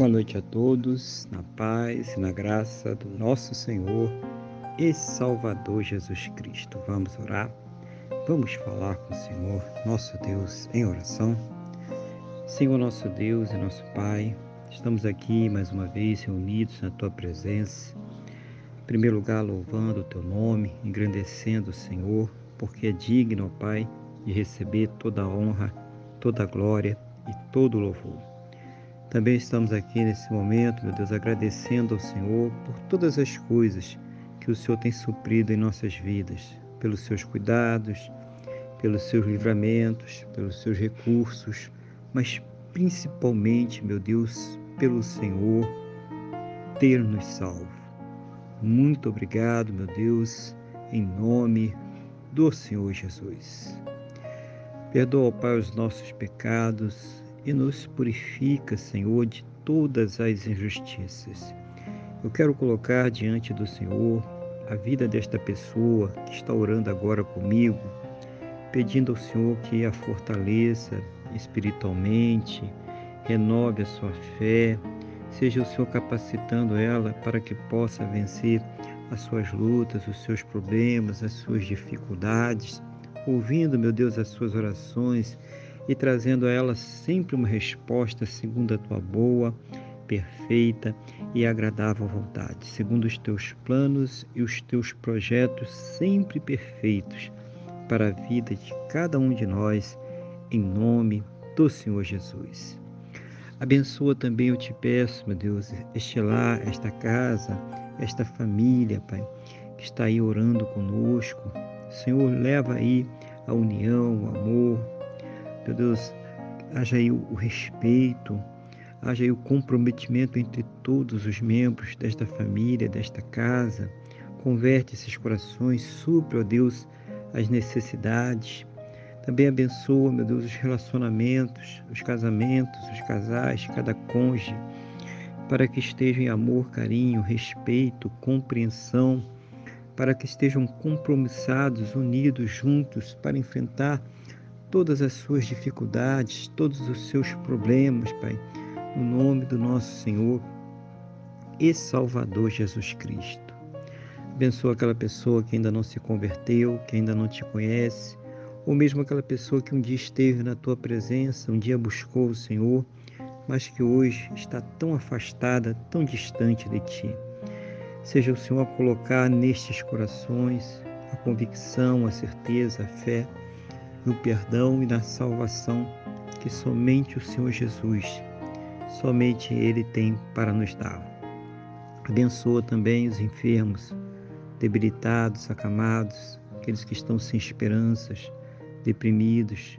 Boa noite a todos, na paz e na graça do nosso Senhor e Salvador Jesus Cristo. Vamos orar, vamos falar com o Senhor, nosso Deus, em oração. Senhor, nosso Deus e nosso Pai, estamos aqui mais uma vez reunidos na Tua presença. Em primeiro lugar, louvando o Teu nome, engrandecendo o Senhor, porque é digno, ó Pai, de receber toda a honra, toda a glória e todo o louvor. Também estamos aqui nesse momento, meu Deus, agradecendo ao Senhor por todas as coisas que o Senhor tem suprido em nossas vidas, pelos seus cuidados, pelos seus livramentos, pelos seus recursos, mas principalmente, meu Deus, pelo Senhor ter nos salvo. Muito obrigado, meu Deus, em nome do Senhor Jesus. Perdoa, Pai, os nossos pecados e nos purifica, Senhor, de todas as injustiças. Eu quero colocar diante do Senhor a vida desta pessoa que está orando agora comigo, pedindo ao Senhor que a fortaleça espiritualmente, renove a sua fé, seja o Senhor capacitando ela para que possa vencer as suas lutas, os seus problemas, as suas dificuldades, ouvindo, meu Deus, as suas orações e trazendo a ela sempre uma resposta segundo a tua boa, perfeita e agradável vontade, segundo os teus planos e os teus projetos sempre perfeitos para a vida de cada um de nós, em nome do Senhor Jesus. Abençoa também, eu te peço, meu Deus, este lar, esta casa, esta família, Pai, que está aí orando conosco. Senhor, leva aí a união, o amor, meu Deus, haja aí o respeito, haja aí o comprometimento entre todos os membros desta família, desta casa. Converte esses corações, supre, ó Deus, as necessidades. Também abençoa, meu Deus, os relacionamentos, os casamentos, os casais, cada cônjuge, para que estejam em amor, carinho, respeito, compreensão, para que estejam compromissados, unidos, juntos, para enfrentar todas as suas dificuldades, todos os seus problemas, Pai, no nome do nosso Senhor e Salvador Jesus Cristo. Abençoa aquela pessoa que ainda não se converteu, que ainda não te conhece, ou mesmo aquela pessoa que um dia esteve na tua presença, um dia buscou o Senhor, mas que hoje está tão afastada, tão distante de ti. Seja o Senhor a colocar nestes corações a convicção, a certeza, a fé no perdão e na salvação que somente o Senhor Jesus, somente Ele tem para nos dar. Abençoa também os enfermos, debilitados, acamados, aqueles que estão sem esperanças, deprimidos,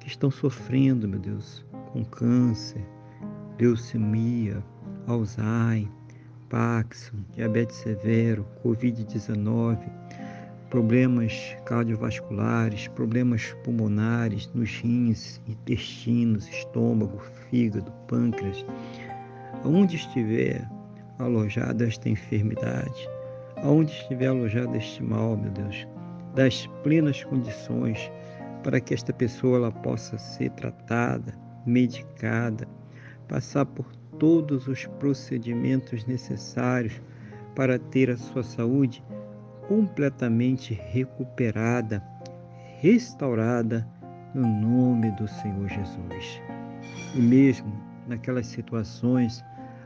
que estão sofrendo, meu Deus, com câncer, leucemia, Alzheimer, Parkinson, diabetes severo, Covid-19, problemas cardiovasculares, problemas pulmonares nos rins, intestinos, estômago, fígado, pâncreas. Aonde estiver alojada esta enfermidade, aonde estiver alojado este mal, meu Deus, das plenas condições para que esta pessoa ela possa ser tratada, medicada, passar por todos os procedimentos necessários para ter a sua saúde completamente recuperada, restaurada no nome do Senhor Jesus. E mesmo naquelas situações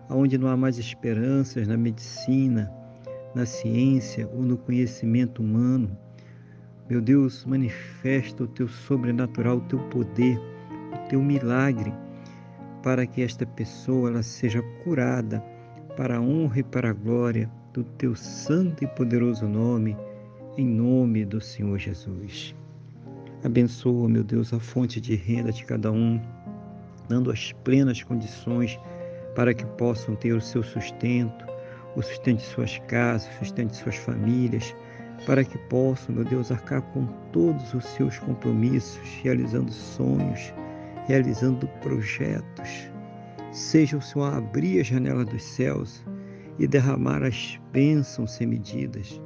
onde não há mais esperanças na medicina, na ciência ou no conhecimento humano, meu Deus, manifesta o teu sobrenatural, o teu poder, o teu milagre, para que esta pessoa ela seja curada para a honra e para a glória do teu santo e poderoso nome, em nome do Senhor Jesus. Abençoa, meu Deus, a fonte de renda de cada um, dando as plenas condições para que possam ter o seu sustento, o sustento de suas casas, o sustento de suas famílias, para que possam, meu Deus, arcar com todos os seus compromissos, realizando sonhos, realizando projetos. Seja o Senhor a abrir a janela dos céus e derramar as bênçãos sem medidas,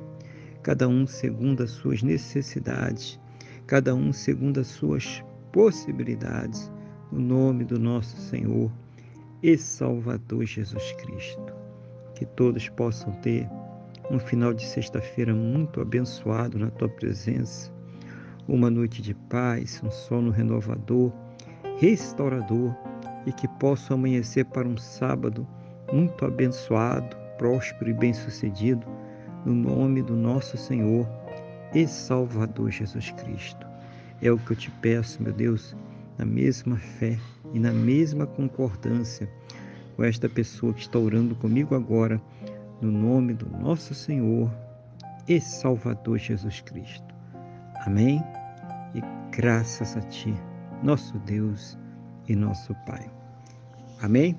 cada um segundo as suas necessidades, cada um segundo as suas possibilidades, no nome do nosso Senhor e Salvador Jesus Cristo. Que todos possam ter um final de sexta-feira muito abençoado na tua presença, uma noite de paz, um sono renovador, restaurador e que possam amanhecer para um sábado muito abençoado, próspero e bem-sucedido, no nome do nosso Senhor e Salvador Jesus Cristo. É o que eu te peço, meu Deus, na mesma fé e na mesma concordância com esta pessoa que está orando comigo agora, no nome do nosso Senhor e Salvador Jesus Cristo. Amém? E graças a Ti, nosso Deus e nosso Pai. Amém?